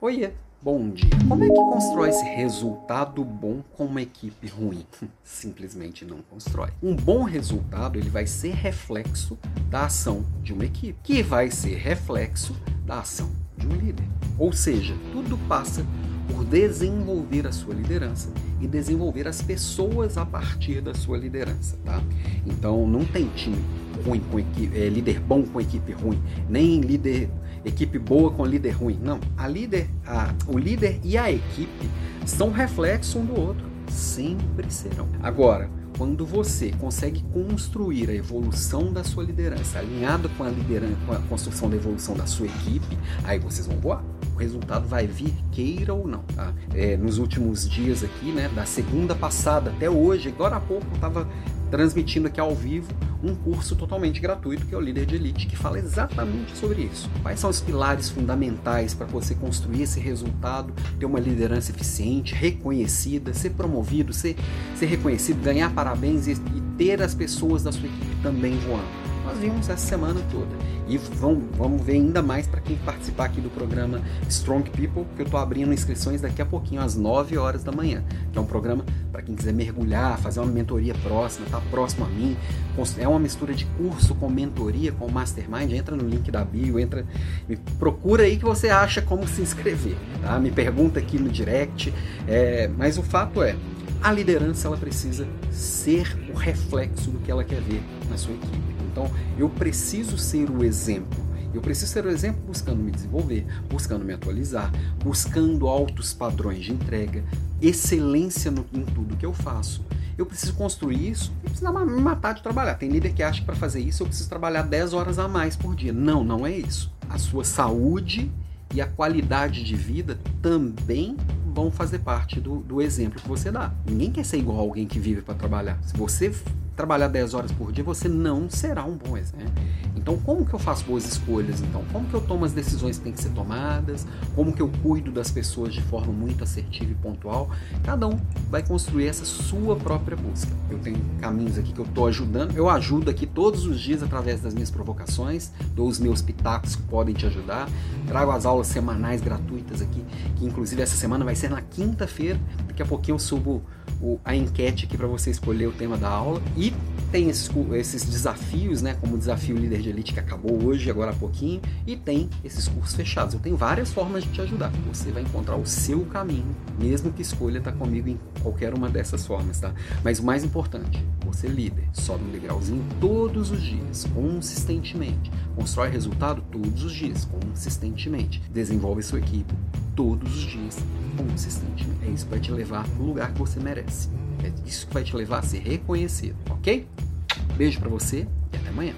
Oiê, bom dia. Como é que constrói esse resultado bom com uma equipe ruim? Simplesmente não constrói. Um bom resultado ele vai ser reflexo da ação de uma equipe, que vai ser reflexo da ação de um líder. Ou seja, tudo passa por desenvolver a sua liderança e desenvolver as pessoas a partir da sua liderança, tá? Então não tem time ruim com equipe, é, líder bom com equipe ruim, nem líder equipe boa com líder ruim. Não, a líder, a, o líder e a equipe são reflexo um do outro, sempre serão. Agora, quando você consegue construir a evolução da sua liderança alinhada com a liderança, com a construção da evolução da sua equipe, aí vocês vão voar. O resultado vai vir, queira ou não. Tá? É, nos últimos dias aqui, né, da segunda passada até hoje, agora há pouco eu estava transmitindo aqui ao vivo um curso totalmente gratuito que é o Líder de Elite, que fala exatamente sobre isso. Quais são os pilares fundamentais para você construir esse resultado, ter uma liderança eficiente, reconhecida, ser promovido, ser, ser reconhecido, ganhar parabéns e, e ter as pessoas da sua equipe também voando nós vimos essa semana toda. E vamos, ver ainda mais para quem participar aqui do programa Strong People, que eu estou abrindo inscrições daqui a pouquinho, às 9 horas da manhã. Que é um programa para quem quiser mergulhar, fazer uma mentoria próxima, tá próximo a mim. É uma mistura de curso com mentoria, com mastermind. Entra no link da bio, entra, me procura aí que você acha como se inscrever. Tá? Me pergunta aqui no direct. É, mas o fato é, a liderança ela precisa ser o reflexo do que ela quer ver na sua equipe. Então, eu preciso ser o exemplo. Eu preciso ser o exemplo buscando me desenvolver, buscando me atualizar, buscando altos padrões de entrega, excelência no, em tudo que eu faço. Eu preciso construir isso e precisar me matar de trabalhar. Tem líder que acha que para fazer isso eu preciso trabalhar 10 horas a mais por dia. Não, não é isso. A sua saúde e a qualidade de vida também vão fazer parte do, do exemplo que você dá. Ninguém quer ser igual a alguém que vive para trabalhar. Se você trabalhar 10 horas por dia, você não será um bom exemplo. Então, como que eu faço boas escolhas? Então, como que eu tomo as decisões que têm que ser tomadas? Como que eu cuido das pessoas de forma muito assertiva e pontual? Cada um vai construir essa sua própria busca. Eu tenho caminhos aqui que eu estou ajudando. Eu ajudo aqui todos os dias através das minhas provocações, dou os meus pitacos que podem te ajudar. Trago as aulas semanais gratuitas aqui, que inclusive essa semana vai ser na quinta-feira. Daqui a pouquinho eu subo o, a enquete aqui para você escolher o tema da aula. E tem esses, esses desafios, né? Como o desafio líder de elite que acabou hoje, agora há pouquinho. E tem esses cursos fechados. Eu tenho várias formas de te ajudar. Você vai encontrar o seu caminho, mesmo que escolha estar tá comigo em qualquer uma dessas formas, tá? Mas o mais importante, você líder, sobe um degrauzinho todos os dias, consistentemente. Constrói resultado todos os dias, consistentemente. Desenvolve sua equipe todos os dias, consistentemente. É isso que vai te levar para o lugar que você merece. É isso que vai te levar a ser reconhecido, ok? Beijo para você e até amanhã.